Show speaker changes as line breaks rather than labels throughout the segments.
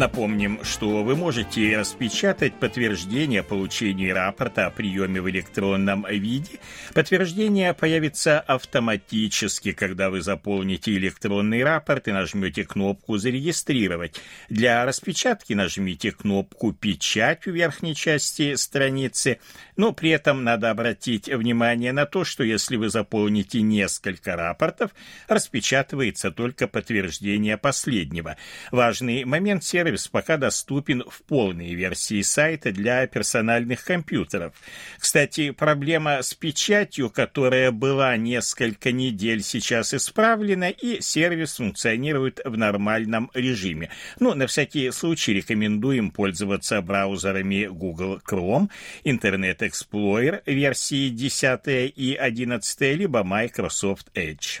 Напомним, что вы можете распечатать подтверждение получения рапорта о приеме в электронном виде. Подтверждение появится автоматически, когда вы заполните электронный рапорт и нажмете кнопку «Зарегистрировать». Для распечатки нажмите кнопку «Печать» в верхней части страницы, но при этом надо обратить внимание на то, что если вы заполните несколько рапортов, распечатывается только подтверждение последнего. Важный момент – сервис сервис пока доступен в полной версии сайта для персональных компьютеров. Кстати, проблема с печатью, которая была несколько недель, сейчас исправлена, и сервис функционирует в нормальном режиме. Ну, на всякий случай рекомендуем пользоваться браузерами Google Chrome, Internet Explorer версии 10 и 11, либо Microsoft Edge.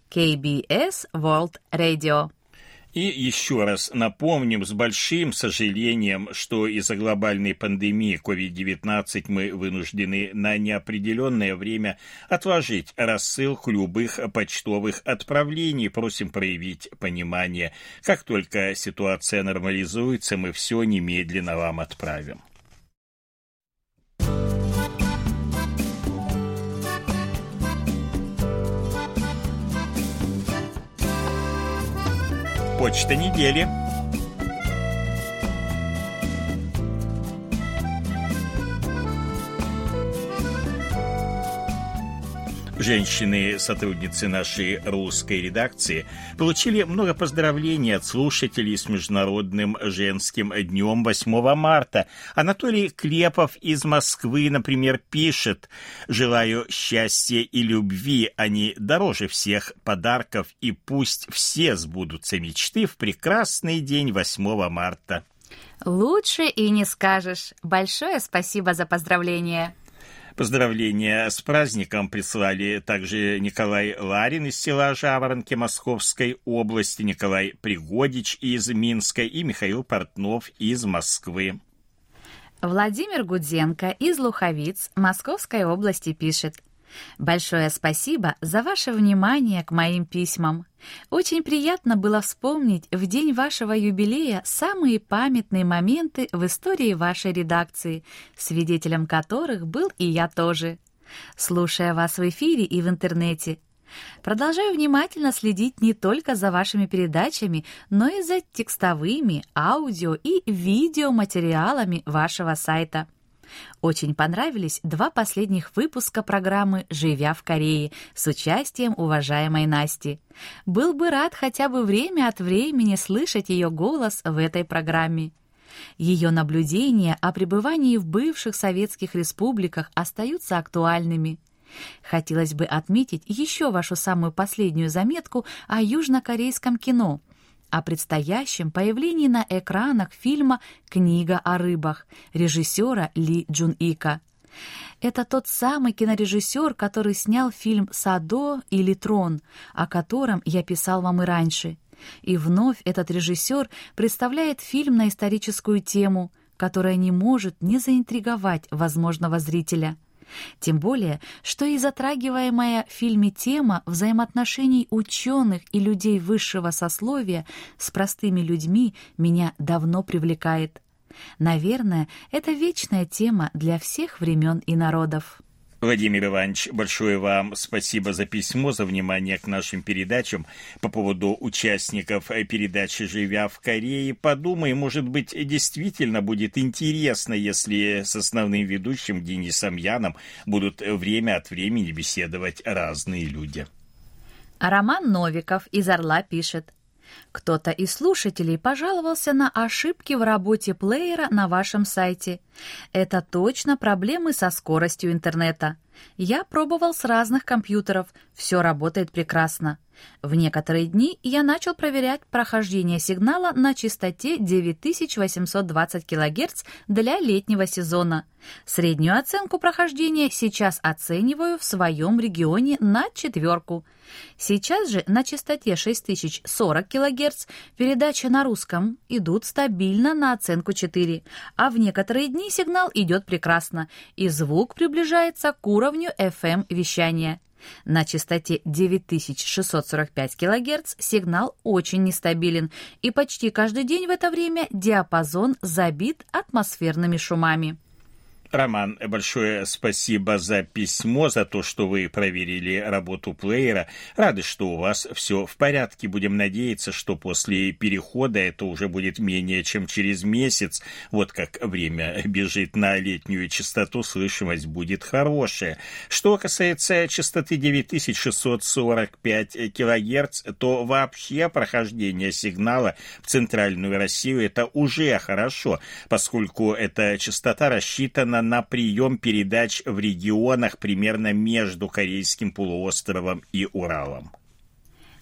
KBS World Radio.
И еще раз напомним с большим сожалением, что из-за глобальной пандемии COVID-19 мы вынуждены на неопределенное время отложить рассылку любых почтовых отправлений. Просим проявить понимание. Как только ситуация нормализуется, мы все немедленно вам отправим. Почта недели. Женщины, сотрудницы нашей русской редакции, получили много поздравлений от слушателей с Международным женским днем 8 марта. Анатолий Клепов из Москвы, например, пишет «Желаю счастья и любви, они дороже всех подарков, и пусть все сбудутся мечты в прекрасный день 8 марта».
Лучше и не скажешь. Большое спасибо за поздравление.
Поздравления с праздником прислали также Николай Ларин из села Жаворонки Московской области, Николай Пригодич из Минска и Михаил Портнов из Москвы.
Владимир Гудзенко из Луховиц Московской области пишет – Большое спасибо за ваше внимание к моим письмам. Очень приятно было вспомнить в день вашего юбилея самые памятные моменты в истории вашей редакции, свидетелем которых был и я тоже. Слушая вас в эфире и в интернете, Продолжаю внимательно следить не только за вашими передачами, но и за текстовыми, аудио и видеоматериалами вашего сайта. Очень понравились два последних выпуска программы «Живя в Корее» с участием уважаемой Насти. Был бы рад хотя бы время от времени слышать ее голос в этой программе. Ее наблюдения о пребывании в бывших советских республиках остаются актуальными. Хотелось бы отметить еще вашу самую последнюю заметку о южнокорейском кино – о предстоящем появлении на экранах фильма «Книга о рыбах» режиссера Ли Джун Ика. Это тот самый кинорежиссер, который снял фильм «Садо» или «Трон», о котором я писал вам и раньше. И вновь этот режиссер представляет фильм на историческую тему, которая не может не заинтриговать возможного зрителя – тем более, что и затрагиваемая в фильме тема взаимоотношений ученых и людей высшего сословия с простыми людьми меня давно привлекает. Наверное, это вечная тема для всех времен и народов.
Владимир Иванович, большое вам спасибо за письмо, за внимание к нашим передачам. По поводу участников передачи «Живя в Корее», подумай, может быть, действительно будет интересно, если с основным ведущим Денисом Яном будут время от времени беседовать разные люди.
Роман Новиков из «Орла» пишет. Кто-то из слушателей пожаловался на ошибки в работе плеера на вашем сайте. Это точно проблемы со скоростью интернета. Я пробовал с разных компьютеров, все работает прекрасно. В некоторые дни я начал проверять прохождение сигнала на частоте 9820 кГц для летнего сезона. Среднюю оценку прохождения сейчас оцениваю в своем регионе на четверку. Сейчас же на частоте 6040 кГц передачи на русском идут стабильно на оценку 4, а в некоторые дни сигнал идет прекрасно, и звук приближается к уровню FM-вещания. На частоте 9645 кГц сигнал очень нестабилен, и почти каждый день в это время диапазон забит атмосферными шумами.
Роман, большое спасибо за письмо, за то, что вы проверили работу плеера. Рады, что у вас все в порядке. Будем надеяться, что после перехода это уже будет менее чем через месяц. Вот как время бежит на летнюю частоту, слышимость будет хорошая. Что касается частоты 9645 кГц, то вообще прохождение сигнала в центральную Россию это уже хорошо, поскольку эта частота рассчитана на прием передач в регионах примерно между Корейским полуостровом и Уралом.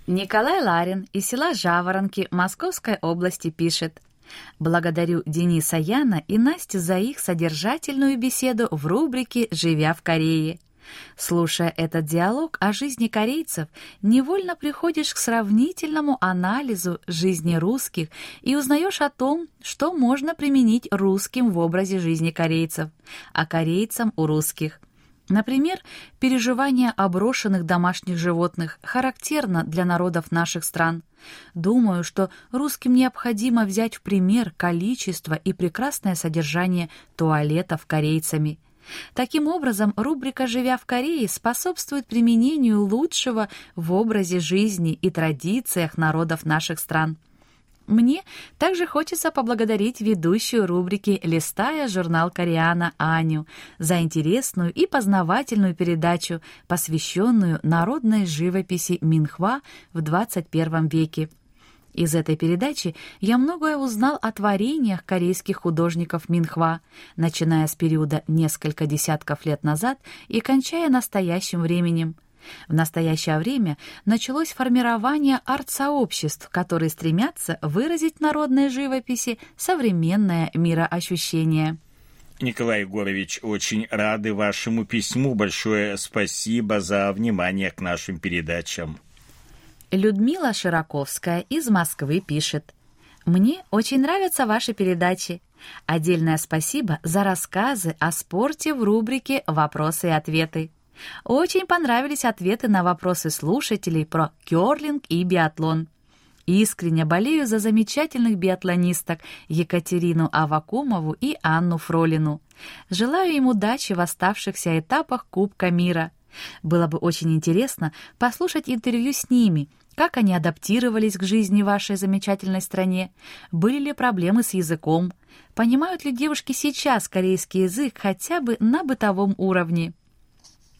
Николай Ларин из села Жаворонки Московской области пишет. Благодарю Дениса Яна и Настю за их содержательную беседу в рубрике «Живя в Корее». Слушая этот диалог о жизни корейцев, невольно приходишь к сравнительному анализу жизни русских и узнаешь о том, что можно применить русским в образе жизни корейцев, а корейцам у русских. Например, переживание оброшенных домашних животных характерно для народов наших стран. Думаю, что русским необходимо взять в пример количество и прекрасное содержание туалетов корейцами – Таким образом, рубрика «Живя в Корее» способствует применению лучшего в образе жизни и традициях народов наших стран. Мне также хочется поблагодарить ведущую рубрики «Листая журнал Кореана» Аню за интересную и познавательную передачу, посвященную народной живописи Минхва в 21 веке. Из этой передачи я многое узнал о творениях корейских художников Минхва, начиная с периода несколько десятков лет назад и кончая настоящим временем. В настоящее время началось формирование арт-сообществ, которые стремятся выразить в народной живописи современное мироощущение.
Николай Егорович, очень рады вашему письму. Большое спасибо за внимание к нашим передачам.
Людмила Широковская из Москвы пишет. «Мне очень нравятся ваши передачи. Отдельное спасибо за рассказы о спорте в рубрике «Вопросы и ответы». Очень понравились ответы на вопросы слушателей про кёрлинг и биатлон. Искренне болею за замечательных биатлонисток Екатерину Авакумову и Анну Фролину. Желаю им удачи в оставшихся этапах Кубка мира. Было бы очень интересно послушать интервью с ними – как они адаптировались к жизни в вашей замечательной стране? Были ли проблемы с языком? Понимают ли девушки сейчас корейский язык хотя бы на бытовом уровне?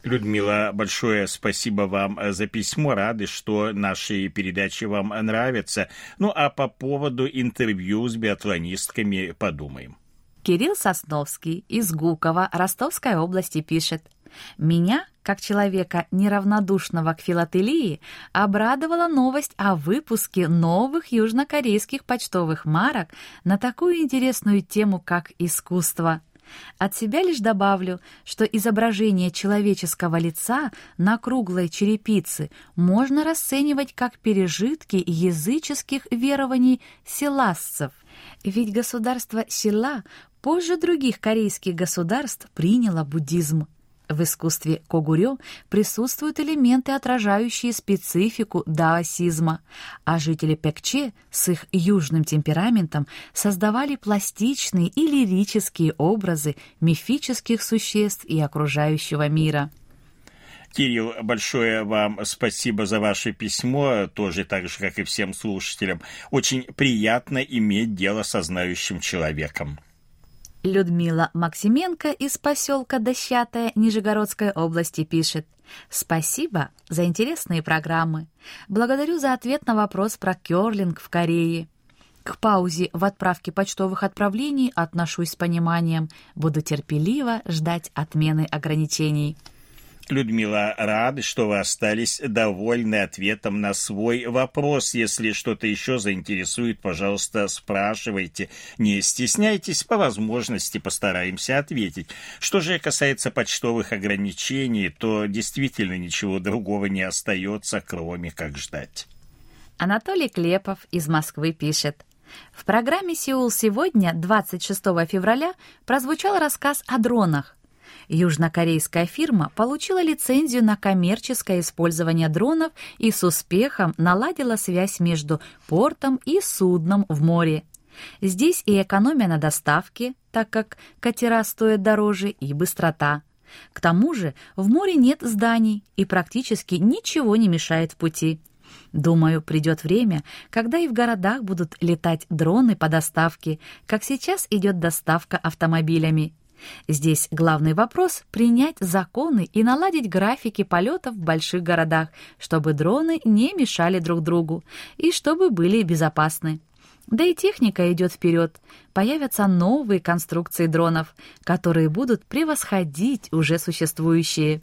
Людмила, большое спасибо вам за письмо. Рады, что наши передачи вам нравятся. Ну а по поводу интервью с биатлонистками подумаем.
Кирилл Сосновский из Гукова Ростовской области пишет. Меня, как человека неравнодушного к филателии, обрадовала новость о выпуске новых южнокорейских почтовых марок на такую интересную тему, как искусство. От себя лишь добавлю, что изображение человеческого лица на круглой черепице можно расценивать как пережитки языческих верований селасцев, ведь государство Села позже других корейских государств приняло буддизм. В искусстве когурё присутствуют элементы, отражающие специфику даосизма, а жители Пекче с их южным темпераментом создавали пластичные и лирические образы мифических существ и окружающего мира.
Кирилл, большое вам спасибо за ваше письмо, тоже так же, как и всем слушателям. Очень приятно иметь дело со знающим человеком.
Людмила Максименко из поселка Дощатая Нижегородской области пишет «Спасибо за интересные программы. Благодарю за ответ на вопрос про керлинг в Корее. К паузе в отправке почтовых отправлений отношусь с пониманием. Буду терпеливо ждать отмены ограничений».
Людмила, рады, что вы остались довольны ответом на свой вопрос. Если что-то еще заинтересует, пожалуйста, спрашивайте. Не стесняйтесь, по возможности постараемся ответить. Что же касается почтовых ограничений, то действительно ничего другого не остается, кроме как ждать.
Анатолий Клепов из Москвы пишет. В программе «Сеул сегодня» 26 февраля прозвучал рассказ о дронах. Южнокорейская фирма получила лицензию на коммерческое использование дронов и с успехом наладила связь между портом и судном в море. Здесь и экономия на доставке, так как катера стоят дороже, и быстрота. К тому же в море нет зданий и практически ничего не мешает в пути. Думаю, придет время, когда и в городах будут летать дроны по доставке, как сейчас идет доставка автомобилями. Здесь главный вопрос — принять законы и наладить графики полетов в больших городах, чтобы дроны не мешали друг другу и чтобы были безопасны. Да и техника идет вперед. Появятся новые конструкции дронов, которые будут превосходить уже существующие.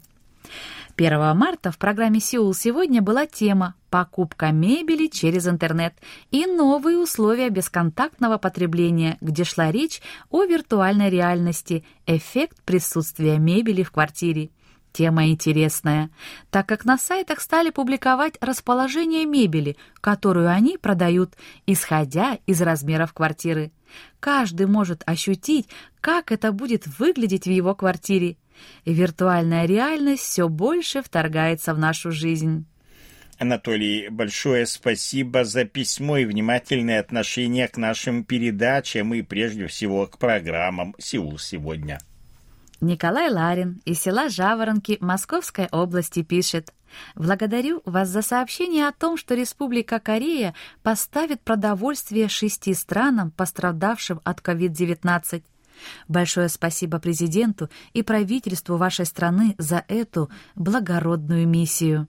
1 марта в программе «Сеул сегодня» была тема «Покупка мебели через интернет» и новые условия бесконтактного потребления, где шла речь о виртуальной реальности, эффект присутствия мебели в квартире. Тема интересная, так как на сайтах стали публиковать расположение мебели, которую они продают, исходя из размеров квартиры. Каждый может ощутить, как это будет выглядеть в его квартире и виртуальная реальность все больше вторгается в нашу жизнь.
Анатолий, большое спасибо за письмо и внимательное отношение к нашим передачам и прежде всего к программам «Сеул сегодня».
Николай Ларин из села Жаворонки Московской области пишет «Благодарю вас за сообщение о том, что Республика Корея поставит продовольствие шести странам, пострадавшим от COVID-19. Большое спасибо президенту и правительству вашей страны за эту благородную миссию.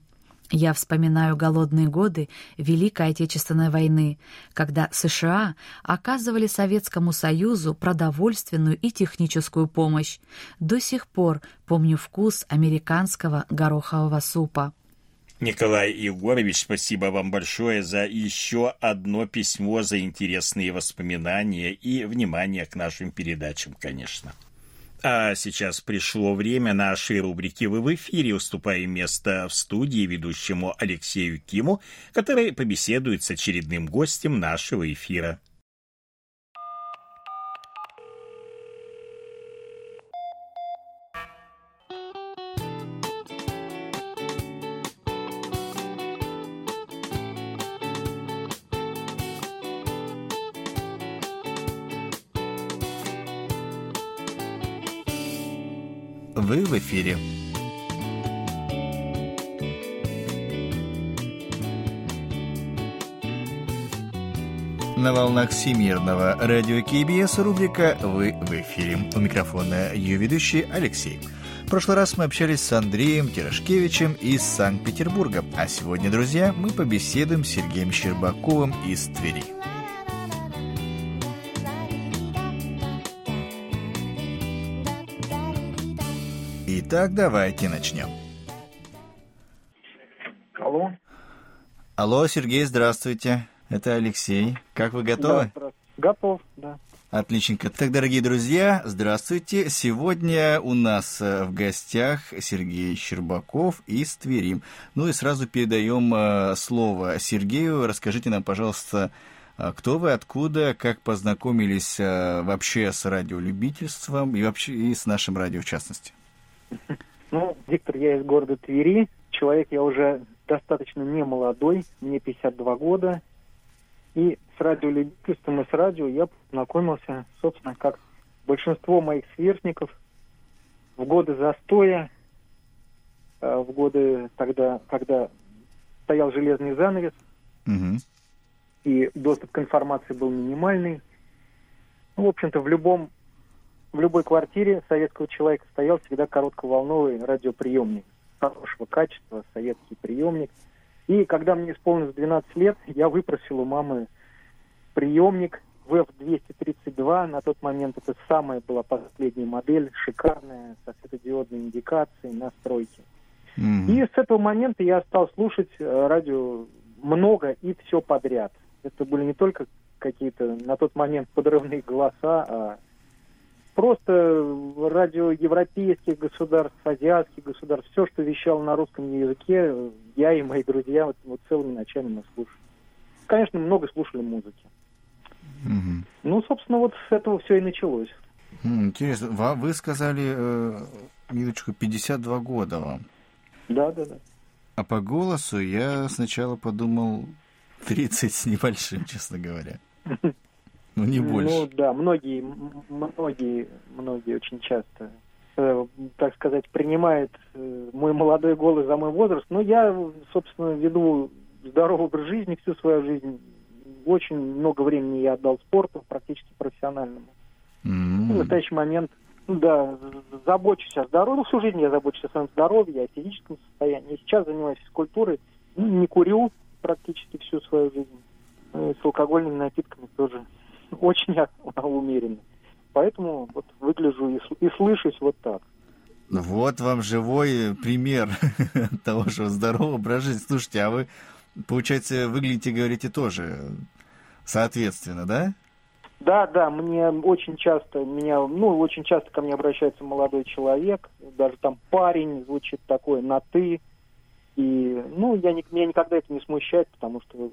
Я вспоминаю голодные годы Великой Отечественной войны, когда США оказывали Советскому Союзу продовольственную и техническую помощь. До сих пор помню вкус американского горохового супа.
Николай Егорович, спасибо вам большое за еще одно письмо, за интересные воспоминания и внимание к нашим передачам, конечно. А сейчас пришло время нашей рубрики «Вы в эфире», уступая место в студии ведущему Алексею Киму, который побеседует с очередным гостем нашего эфира.
Эфире. На волнах Всемирного радио КБС рубрика «Вы в эфире». У микрофона ее ведущий Алексей. В прошлый раз мы общались с Андреем Терешкевичем из Санкт-Петербурга, а сегодня, друзья, мы побеседуем с Сергеем Щербаковым из Твери. Итак, давайте начнем.
Алло.
Алло, Сергей, здравствуйте. Это Алексей. Как вы готовы?
Да, Готов, да.
Отличненько. Так, дорогие друзья, здравствуйте. Сегодня у нас э, в гостях Сергей Щербаков из Твери. Ну и сразу передаем э, слово Сергею. Расскажите нам, пожалуйста, э, кто вы, откуда, как познакомились вообще с радиолюбительством и вообще и с нашим радио в частности?
Ну, Виктор, я из города Твери. Человек я уже достаточно не молодой, мне 52 года. И с радиолюбительством и с радио я познакомился, собственно, как большинство моих сверстников в годы застоя, э, в годы тогда, когда стоял железный занавес,
Мгм.
и доступ к информации был минимальный. Ну, в общем-то, в любом в любой квартире советского человека стоял всегда коротковолновый радиоприемник хорошего качества, советский приемник. И когда мне исполнилось 12 лет, я выпросил у мамы приемник VF-232. На тот момент это самая была последняя модель, шикарная, со светодиодной индикацией, настройки.
Мгм.
И с этого момента я стал слушать э, радио много и все подряд. Это были не только какие-то на тот момент подрывные голоса, а просто радио европейских государств, азиатских государств, все, что вещало на русском языке, я и мои друзья вот, вот целыми ночами мы слушали. Конечно, много слушали музыки.
Мгм.
Ну, собственно, вот с этого все и началось.
Интересно, вы сказали, э, минуточку, 52 года вам.
Да, да, да.
А по голосу я сначала подумал 30 с небольшим, честно говоря. Ну, не
Ну
больше.
да, многие, многие, многие очень часто, э, так сказать, принимают э, мой молодой голос за мой возраст. Но я, собственно, веду здоровый образ жизни всю свою жизнь. Очень много времени я отдал спорту, практически профессиональному. Ну, В настоящий момент, ну да, забочусь о здоровье. Ну, всю жизнь я забочусь о своем здоровье, о физическом состоянии. Сейчас занимаюсь физкультурой. Ну, не курю практически всю свою жизнь. Ну, и с алкогольными напитками тоже очень умеренно. Поэтому вот выгляжу и, и слышусь вот так.
Вот вам живой пример того, что здоровый образ жизни. Слушайте, а вы, получается, выглядите, говорите, тоже соответственно, да?
Да, да, мне очень часто меня, ну, очень часто ко мне обращается молодой человек, даже там парень звучит такой на ты. И, ну, я не, меня никогда это не смущает, потому что,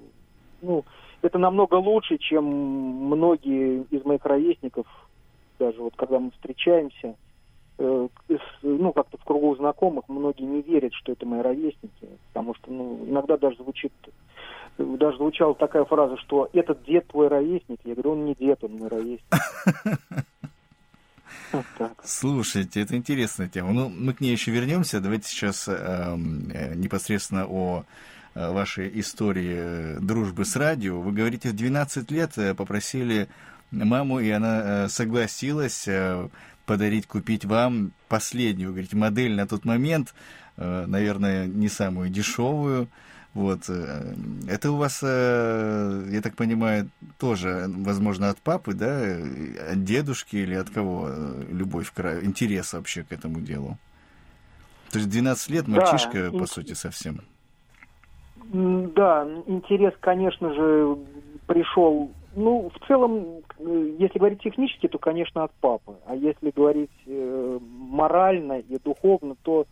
ну, это намного лучше, чем многие из моих ровесников, даже вот когда мы встречаемся, э, с- ну, как-то в кругу знакомых, многие не верят, что это мои ровесники, потому что, ну, иногда даже звучит, даже звучала такая фраза, что этот дед твой ровесник. Я говорю, он не дед, он мой ровесник. Вот.
Слушайте, это интересная тема. Ну, мы к ней еще вернемся. Давайте сейчас эм, э, непосредственно о вашей истории э, дружбы с радио. Вы говорите, в 12 лет э, попросили маму, и она э, согласилась э, подарить, купить вам последнюю, говорите, модель на тот момент, э, наверное, не самую дешевую. Вот. э, Это у вас, э, я так понимаю, тоже, возможно, от папы, да, э, от дедушки или от кого э, любовь, к интерес вообще к этому делу? То есть 12 лет,
Да,
мальчишка, по
ин-
сути, совсем.
Да, интерес, конечно же, пришел. Ну, в целом, э, если говорить технически, то, конечно, от папы. А если говорить э, морально и духовно, то,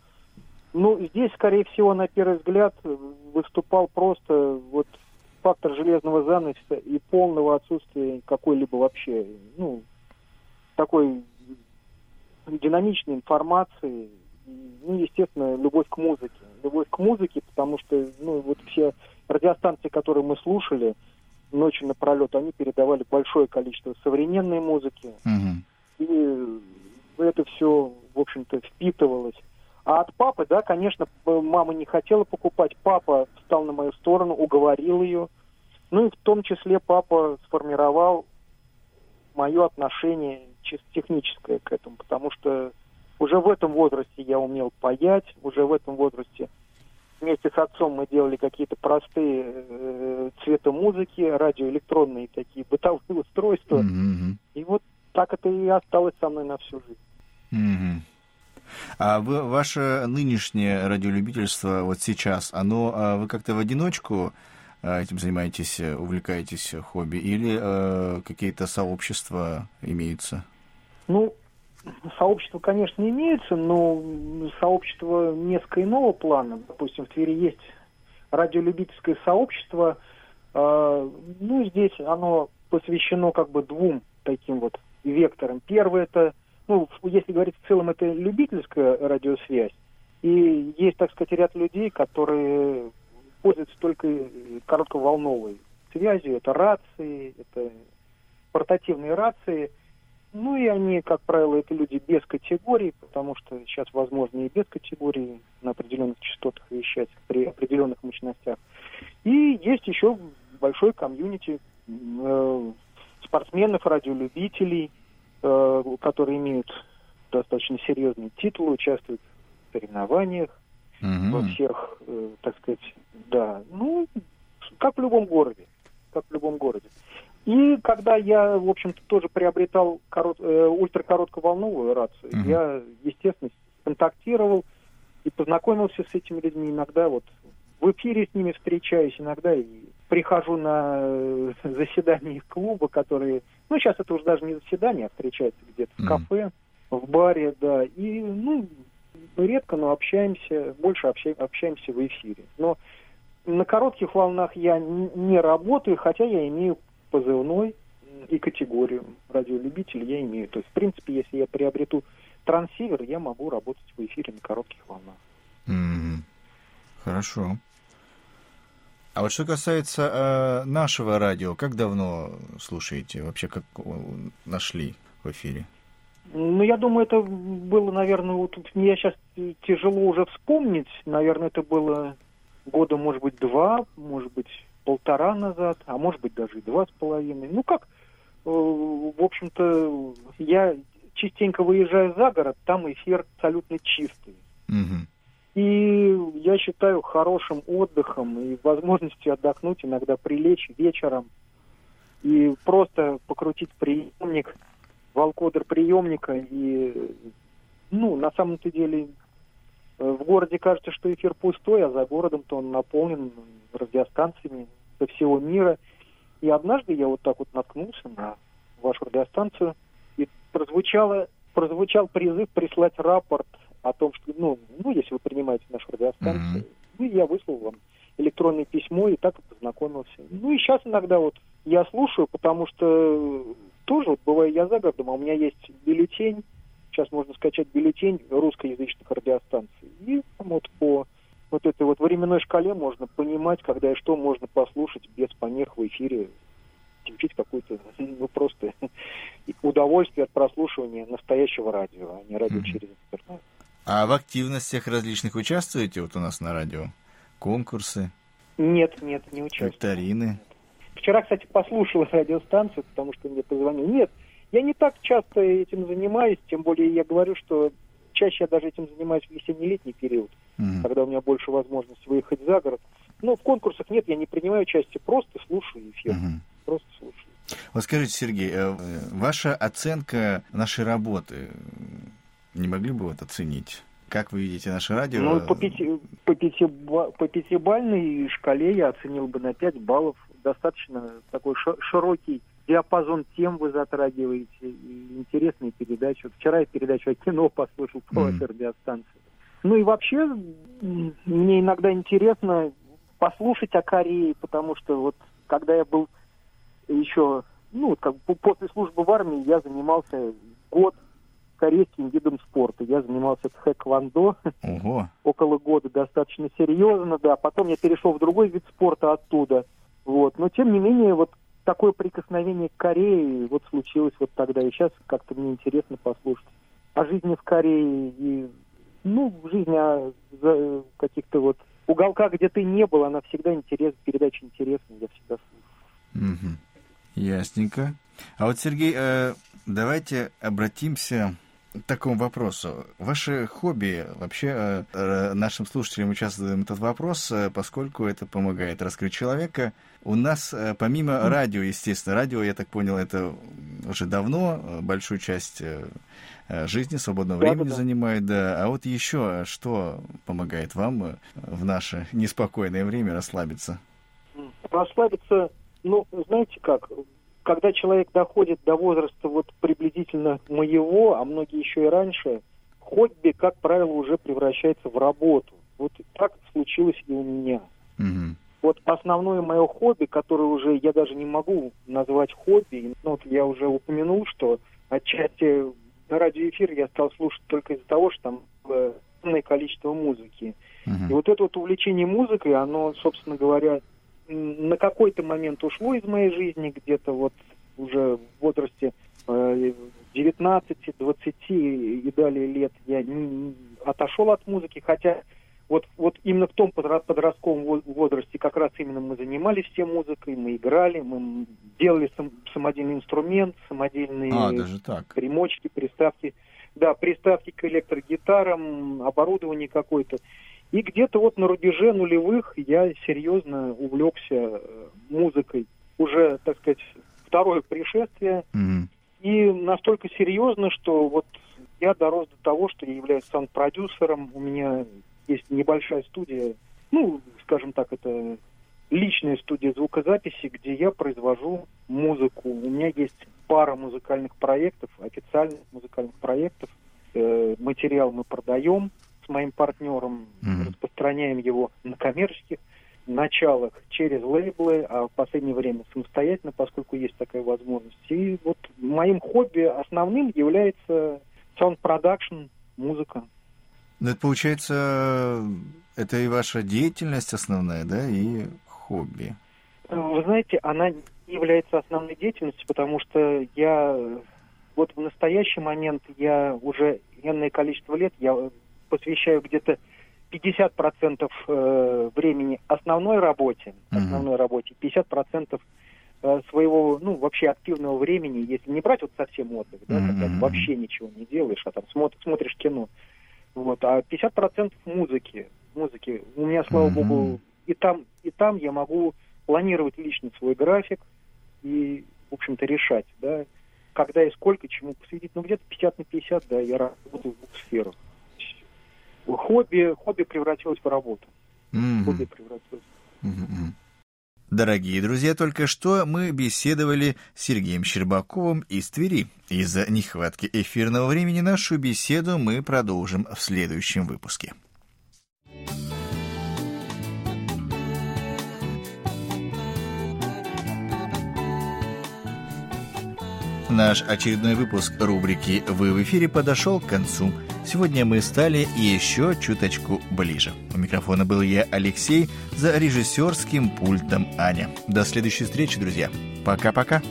ну, здесь, скорее всего, на первый взгляд, э, выступал просто вот фактор железного занавеса и полного отсутствия какой-либо вообще, ну, такой динамичной информации, ну, естественно, любовь к музыке. Любовь к музыке, потому что, ну, вот все радиостанции, которые мы слушали ночью напролет, они передавали большое количество современной музыки,
Мгм.
и это все, в общем-то, впитывалось. А от папы, да, конечно, мама не хотела покупать. Папа встал на мою сторону, уговорил ее. Ну и в том числе папа сформировал мое отношение чисто техническое к этому, потому что уже в этом возрасте я умел паять, уже в этом возрасте вместе с отцом мы делали какие-то простые э, цветомузыки, радиоэлектронные такие бытовые устройства.
Мгм.
И вот так это и осталось со мной на всю жизнь.
Мгм. А вы, ваше нынешнее радиолюбительство вот сейчас, оно а, вы как-то в одиночку а, этим занимаетесь, э, увлекаетесь хобби, или э, какие-то сообщества имеются?
Ну, сообщества, конечно, имеются, но сообщество несколько иного плана. Допустим, в Твери есть радиолюбительское сообщество. Э, ну, здесь оно посвящено как бы двум таким вот векторам. Первый это, ну, если говорить в целом, это любительская радиосвязь. И есть, так сказать, ряд людей, которые пользуются только коротковолновой связью. Это рации, это портативные рации. Ну и они, как правило, это люди без категорий, потому что сейчас возможно и без категории на определенных частотах вещать при определенных мощностях. И есть еще большой комьюнити э, спортсменов, радиолюбителей, э, которые имеют достаточно серьезные титулы, участвуют в соревнованиях mm-hmm. во всех, э, так сказать, да, ну, как в любом городе, как в любом городе. И когда я, в общем-то, тоже приобретал корот, э, ультракоротковолновую рацию, mm-hmm. я, естественно, контактировал и познакомился с этими людьми. Иногда вот в эфире с ними встречаюсь, иногда и прихожу на э, заседание их клуба, которые, ну, сейчас это уже даже не заседание, а встречаются где-то mm-hmm. в кафе, в баре, да, и, ну, редко, но общаемся, больше общаемся, общаемся в эфире. Но на коротких волнах я не работаю, хотя я имею позывной и категорию радиолюбитель я имею. То есть, в принципе, если я приобрету трансивер, я могу работать в эфире на коротких волнах.
Mm-hmm. Хорошо. А вот что касается э, нашего радио, как давно слушаете? Вообще, как нашли в эфире?
Ну, я думаю, это было, наверное, вот мне сейчас тяжело уже вспомнить. Наверное, это было года, может быть, два, может быть, полтора назад, а может быть, даже и два с половиной. Ну, как, э, в общем-то, я частенько выезжаю за город, там эфир абсолютно чистый.
Угу.
И я считаю хорошим отдыхом и возможностью отдохнуть, иногда прилечь вечером и просто покрутить приемник, волкодер приемника. И, ну, на самом-то деле, э, в городе кажется, что эфир пустой, а за городом-то он наполнен радиостанциями со всего мира. И однажды я вот так вот наткнулся на вашу радиостанцию, и прозвучало, прозвучал призыв прислать рапорт о том, что, ну, ну если вы принимаете нашу радиостанцию, mm-hmm. ну, я выслал вам электронное письмо и так и познакомился. Ну и сейчас иногда вот я слушаю, потому что тоже вот бываю я за городом, а у меня есть бюллетень, сейчас можно скачать бюллетень русскоязычных радиостанций. И вот по вот этой вот временной шкале можно понимать, когда и что можно послушать без помех в эфире, получить какое-то, ну, просто удовольствие от прослушивания настоящего радио, а не радио mm-hmm. через интернет.
А в активностях различных участвуете вот у нас на радио? Конкурсы?
Нет, нет, не участвую.
Викторины?
Вчера, кстати, послушал радиостанцию, потому что мне позвонил. Нет, я не так часто этим занимаюсь, тем более я говорю, что чаще я даже этим занимаюсь в весенне-летний период, mm-hmm. когда у меня больше возможности выехать за город. Но в конкурсах нет, я не принимаю участие, просто слушаю эфир. Mm-hmm. Просто слушаю.
Вот скажите, Сергей, э, ваша оценка нашей работы, не могли бы вот оценить? Как вы видите наше радио?
Ну, по, пяти, по, пяти, по пятибальной шкале я оценил бы на 5 баллов. Достаточно такой широкий диапазон тем вы затрагиваете, и интересные передачи. Вот вчера я передачу о кино послушал по mm. радиостанции. Ну и вообще, мне иногда интересно послушать о Корее, потому что вот когда я был еще, ну, как после службы в армии, я занимался год корейским видом спорта. Я занимался хэквондо
Ого.
около года достаточно серьезно, да. Потом я перешел в другой вид спорта оттуда. Вот. Но тем не менее, вот такое прикосновение к Корее вот случилось вот тогда. И сейчас как-то мне интересно послушать о жизни в Корее и ну, жизнь о каких-то вот уголках, где ты не был, она всегда интересна, передача интересная, я всегда слушаю.
Угу. Ясненько. А вот, Сергей, э, давайте обратимся такому вопросу. Ваше хобби, вообще э, э, нашим слушателям участвуем этот вопрос, э, поскольку это помогает раскрыть человека. У нас, помимо радио, естественно, радио, я так понял, это уже давно большую часть жизни, свободного да, времени да. занимает, да. А вот еще что помогает вам в наше неспокойное время расслабиться?
Расслабиться, ну, знаете как, когда человек доходит до возраста вот приблизительно моего, а многие еще и раньше, хобби, как правило, уже превращается в работу. Вот так случилось и у меня.
Mm-hmm.
Вот основное мое хобби, которое уже я даже не могу назвать хобби, ну, вот я уже упомянул, что отчасти радиоэфир я стал слушать только из-за того, что там э, огромное количество музыки. Uh-huh. И вот это вот увлечение музыкой, оно, собственно говоря, на какой-то момент ушло из моей жизни, где-то вот уже в возрасте 19, 20 и далее лет я не, отошел от музыки, хотя вот, вот именно в том подростковом возрасте как раз именно мы занимались все музыкой, мы играли, мы делали сам, самодельный инструмент, самодельные
а, даже так.
примочки, приставки, да, приставки к электрогитарам, оборудование какое-то. И где-то вот на рубеже нулевых я серьезно увлекся э, музыкой. Уже, так сказать, второе пришествие. Mm-hmm. И настолько серьезно, что вот я дорос до того, что я являюсь саунд-продюсером. У меня есть небольшая студия, ну, скажем так, это личная студия звукозаписи, где я произвожу музыку. У меня есть пара музыкальных проектов, официальных музыкальных проектов. Э, материал мы продаем с моим партнером, mm-hmm. распространяем его на коммерческих началах через лейблы, а в последнее время самостоятельно, поскольку есть такая возможность. И вот моим хобби основным является production, музыка.
Ну, это получается, это и ваша деятельность основная, да, и хобби.
Вы знаете, она является основной деятельностью, потому что я вот в настоящий момент я уже энное количество лет я посвящаю где-то 50% э, времени основной работе, основной работе, 50% э, своего, ну, вообще активного времени, если не брать вот совсем отдых, да, mm-hmm. когда вообще ничего не делаешь, а там смотришь, смотришь кино, вот, а 50% музыки, музыки. У меня, слава mm-hmm. богу, и там, и там я могу планировать лично свой график и, в общем-то, решать, да, когда и сколько чему посвятить. Ну, где-то 50 на 50, да, я работаю в двух сферах хобби, хобби превратилось в работу. Mm-hmm. Хобби превратилось.
Mm-hmm. Дорогие друзья, только что мы беседовали с Сергеем Щербаковым из Твери. Из-за нехватки эфирного времени нашу беседу мы продолжим в следующем выпуске. Наш очередной выпуск рубрики «Вы в эфире» подошел к концу. Сегодня мы стали еще чуточку ближе. У микрофона был я, Алексей, за режиссерским пультом Аня. До следующей встречи, друзья. Пока-пока.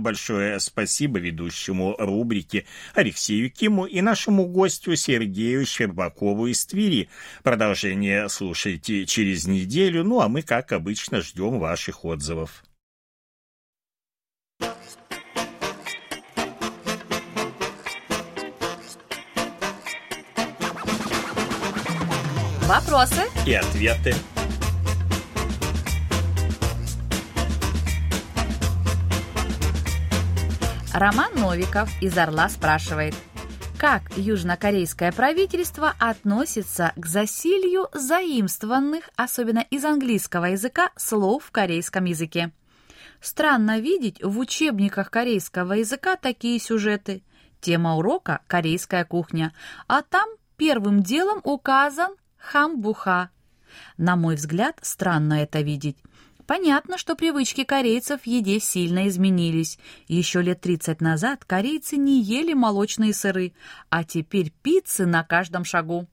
Большое спасибо ведущему рубрики Алексею Киму и нашему гостю Сергею Щербакову из Твери. Продолжение слушайте через неделю, ну а мы, как обычно, ждем ваших отзывов.
Вопросы
и ответы.
Роман Новиков из «Орла» спрашивает, как южнокорейское правительство относится к засилью заимствованных, особенно из английского языка, слов в корейском языке? Странно видеть в учебниках корейского языка такие сюжеты. Тема урока – корейская кухня, а там первым делом указан хамбуха. На мой взгляд, странно это видеть. Понятно, что привычки корейцев в еде сильно изменились. Еще лет 30 назад корейцы не ели молочные сыры, а теперь пиццы на каждом шагу.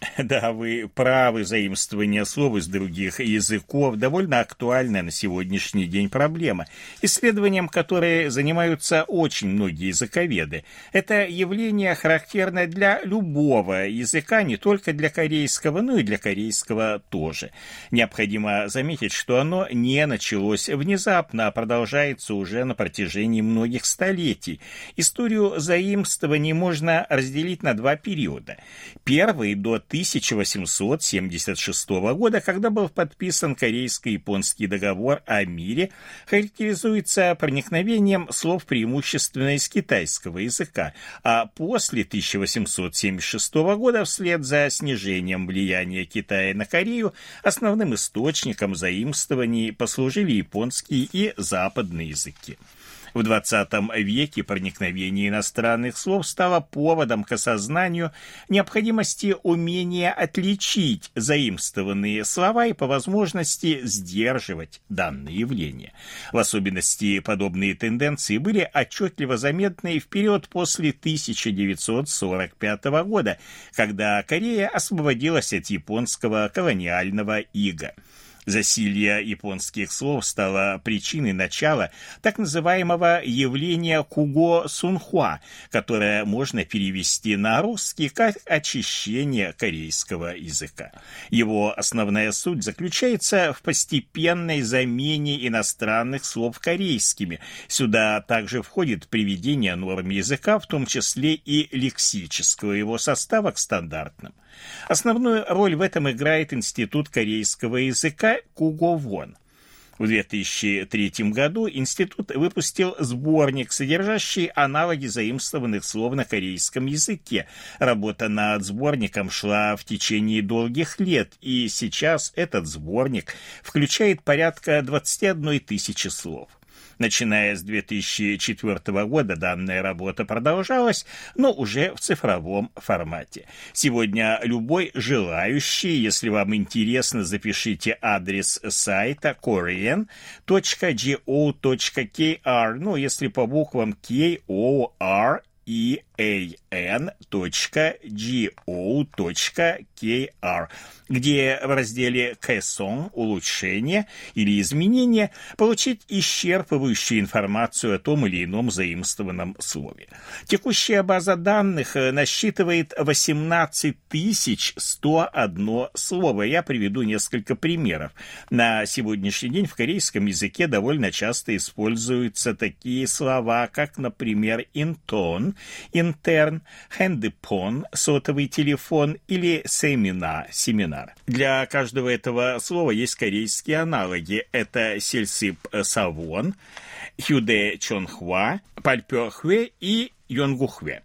Да, вы правы, заимствование слов из других языков довольно актуальная на сегодняшний день проблема, исследованием которой занимаются очень многие языковеды. Это явление характерно для любого языка, не только для корейского, но и для корейского тоже. Необходимо заметить, что оно не началось внезапно, а продолжается уже на протяжении многих столетий. Историю заимствований можно разделить на два периода. Первый до 1876 года, когда был подписан Корейско-японский договор о мире, характеризуется проникновением слов преимущественно из китайского языка, а после 1876 года, вслед за снижением влияния Китая на Корею, основным источником заимствований послужили японские и западные языки. В XX веке проникновение иностранных слов стало поводом к осознанию необходимости умения отличить заимствованные слова и по возможности сдерживать данные явления. В особенности подобные тенденции были отчетливо заметны в период после 1945 года, когда Корея освободилась от японского колониального ига. Засилье японских слов стало причиной начала так называемого явления куго-сунхуа, которое можно перевести на русский как очищение корейского языка. Его основная суть заключается в постепенной замене иностранных слов корейскими. Сюда также входит приведение норм языка, в том числе и лексического его состава к стандартным. Основную роль в этом играет Институт корейского языка Куговон. В 2003 году институт выпустил сборник, содержащий аналоги заимствованных слов на корейском языке. Работа над сборником шла в течение долгих лет, и сейчас этот сборник включает порядка 21 тысячи слов. Начиная с 2004 года данная работа продолжалась, но уже в цифровом формате. Сегодня любой желающий, если вам интересно, запишите адрес сайта korean.go.kr, ну, если по буквам K, O, R, E, A, n.go.kr, где в разделе «Кэсон» «Улучшение» или «Изменение» получить исчерпывающую информацию о том или ином заимствованном слове. Текущая база данных насчитывает 18 101 слово. Я приведу несколько примеров. На сегодняшний день в корейском языке довольно часто используются такие слова, как, например, «интон», «интерн», «хэндепон», «сотовый телефон» или «семина», «семинар». Для каждого этого слова есть корейские аналоги. Это «сельсип савон», «хюде чонхва», «пальпёхве» и «йонгухве».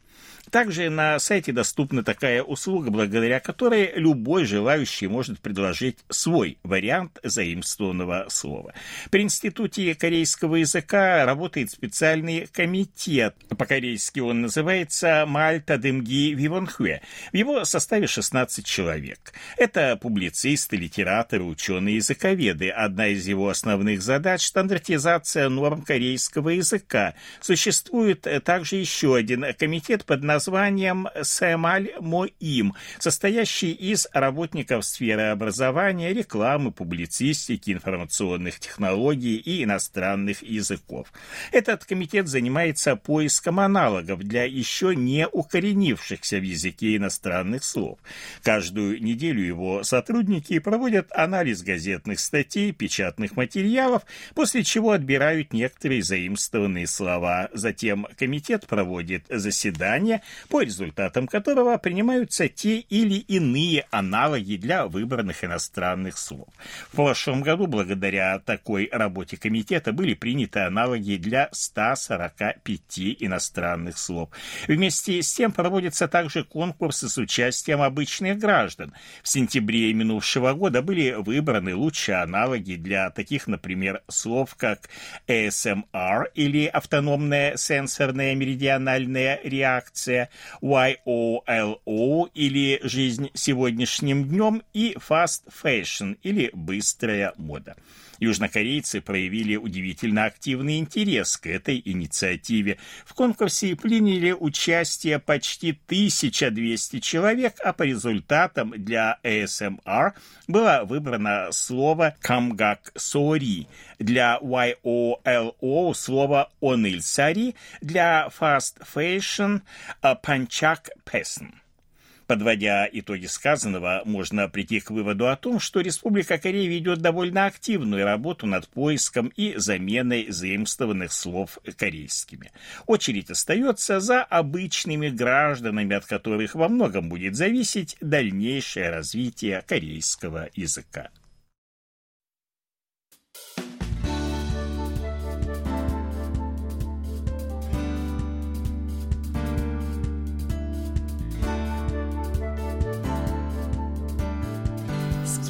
Также на сайте доступна такая услуга, благодаря которой любой желающий может предложить свой вариант заимствованного слова. При Институте корейского языка работает специальный комитет. По-корейски он называется Мальта Дымги Вивонхве. В его составе 16 человек. Это публицисты, литераторы, ученые, языковеды. Одна из его основных задач – стандартизация норм корейского языка. Существует также еще один комитет под названием названием «Сэмаль Моим», состоящий из работников сферы образования, рекламы, публицистики, информационных технологий и иностранных языков. Этот комитет занимается поиском аналогов для еще не укоренившихся в языке иностранных слов. Каждую неделю его сотрудники проводят анализ газетных статей, печатных материалов, после чего отбирают некоторые заимствованные слова. Затем комитет проводит заседания, по результатам которого принимаются те или иные аналоги для выбранных иностранных слов. В прошлом году, благодаря такой работе комитета, были приняты аналоги для 145 иностранных слов. Вместе с тем проводятся также конкурсы с участием обычных граждан. В сентябре минувшего года были выбраны лучшие аналоги для таких, например, слов, как ASMR или автономная сенсорная меридиональная реакция, YOLO или «Жизнь сегодняшним днем» и Fast Fashion или «Быстрая мода». Южнокорейцы проявили удивительно активный интерес к этой инициативе. В конкурсе приняли участие почти 1200 человек, а по результатам для ASMR было выбрано слово «камгак сори», для YOLO слово «оныльсари», для Fast Fashion «панчак песн». Подводя итоги сказанного, можно прийти к выводу о том, что Республика Корея ведет довольно активную работу над поиском и заменой заимствованных слов корейскими. Очередь остается за обычными гражданами, от которых во многом будет зависеть дальнейшее развитие корейского языка.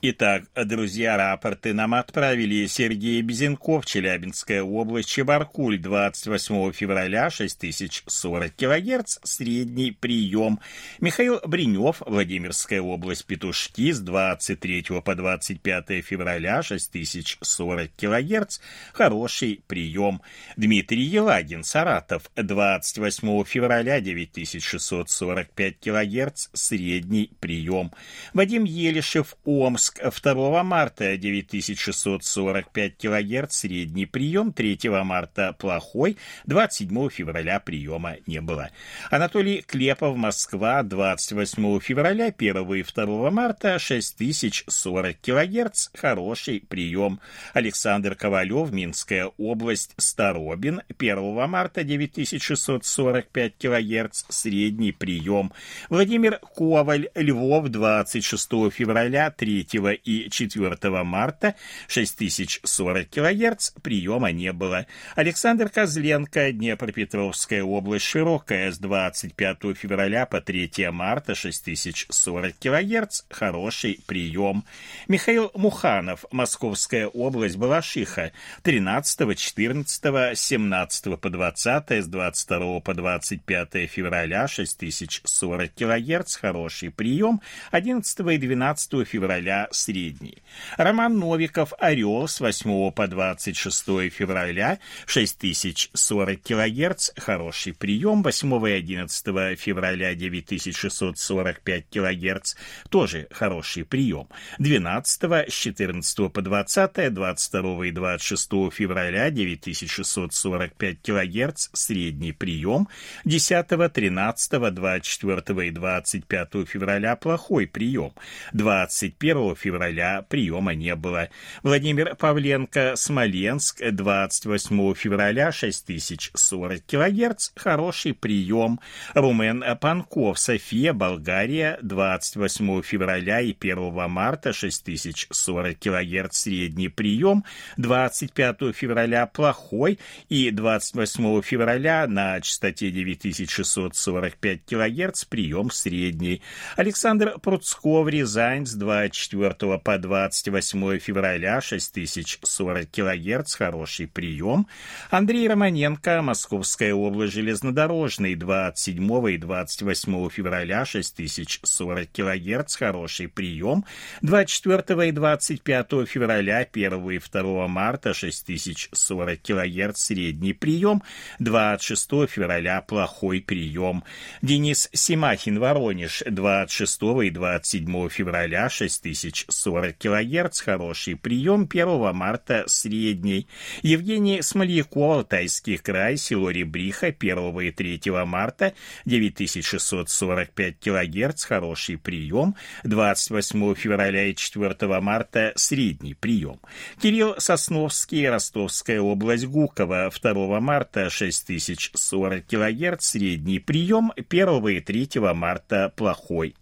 Итак, друзья, рапорты нам отправили Сергей Безенков, Челябинская область, Чебаркуль, 28 февраля, 6040 кГц, средний прием. Михаил Бринев, Владимирская область, Петушки, с 23 по 25 февраля, 6040 кГц, хороший прием. Дмитрий Елагин, Саратов, 28 февраля, 9645 кГц, средний прием. Вадим Елишев, Омск, Иркутск 2 марта 9645 кГц средний прием, 3 марта плохой, 27 февраля приема не было. Анатолий Клепов, Москва, 28 февраля, 1 и 2 марта 6040 кГц, хороший прием. Александр Ковалев, Минская область, Старобин, 1 марта 9645 кГц, средний прием. Владимир Коваль, Львов, 26 февраля, 3 и 4 марта 6040 кГц приема не было. Александр Козленко, Днепропетровская область, Широкая, с 25 февраля по 3 марта 6040 кГц, хороший прием. Михаил Муханов, Московская область, Балашиха, 13, 14, 17 по 20, с 22 по 25 февраля 6040 кГц, хороший прием. 11 и 12 февраля средний. Роман Новиков «Орел» с 8 по 26 февраля 6040 кГц, хороший прием. 8 и 11 февраля 9645 кГц, тоже хороший прием. 12 с 14 по 20, 22 и 26 февраля 9645 кГц, средний прием. 10, 13, 24 и 25 февраля плохой прием. 21 февраля приема не было. Владимир Павленко, Смоленск, 28 февраля, 6040 кГц, хороший прием. Румен Панков, София, Болгария, 28 февраля и 1 марта, 6040 кГц, средний прием. 25 февраля плохой и 28 февраля на частоте 9645 кГц прием средний. Александр Пруцков, Рязань, с 24 24 по 28 февраля 6040 кГц, хороший прием. Андрей Романенко, Московская область, железнодорожный, 27 и 28 февраля 6040 кГц, хороший прием. 24 и 25 февраля 1 и 2 марта 6040 кГц, средний прием. 26 февраля плохой прием. Денис Симахин, Воронеж, 26 и 27 февраля 6040 40 кГц, хороший прием 1 марта средний. Евгений Смольяков, Тайский край, село Ребриха 1 и 3 марта 9645 кГц, хороший прием. 28 февраля и 4 марта средний прием. Кирилл Сосновский, Ростовская область, Гуково 2 марта 6040 кГц, средний прием. 1 и 3 марта плохой.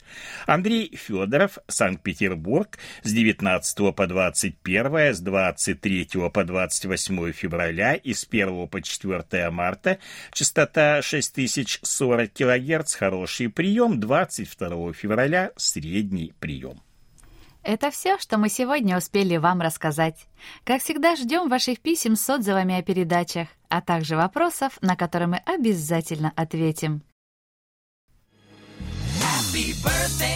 Андрей Федоров, Санкт-Петербург, с 19 по 21, с 23 по 28 февраля и с 1 по 4 марта частота 6040 кГц, хороший прием, 22 февраля средний прием.
Это все, что мы сегодня успели вам рассказать. Как всегда, ждем ваших писем с отзывами о передачах, а также вопросов, на которые мы обязательно ответим. Happy birthday